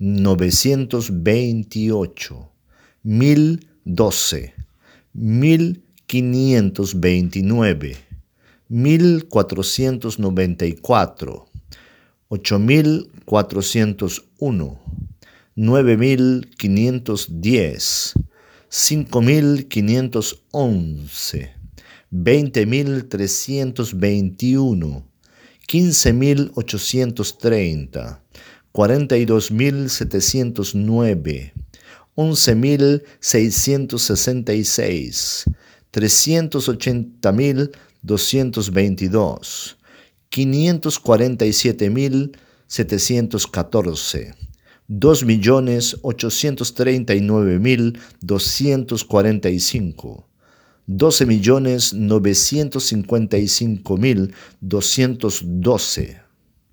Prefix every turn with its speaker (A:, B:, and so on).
A: 928, 1012, 1529, 1494, 8401, 9510, 5511, 20321, 15830, Cuarenta y dos mil setecientos nueve, once mil seiscientos sesenta y seis, trescientos ochenta mil doscientos veintidós, quinientos cuarenta y siete mil setecientos catorce, dos millones ochocientos treinta y nueve mil doscientos cuarenta y cinco, doce millones novecientos cincuenta y cinco mil doscientos doce.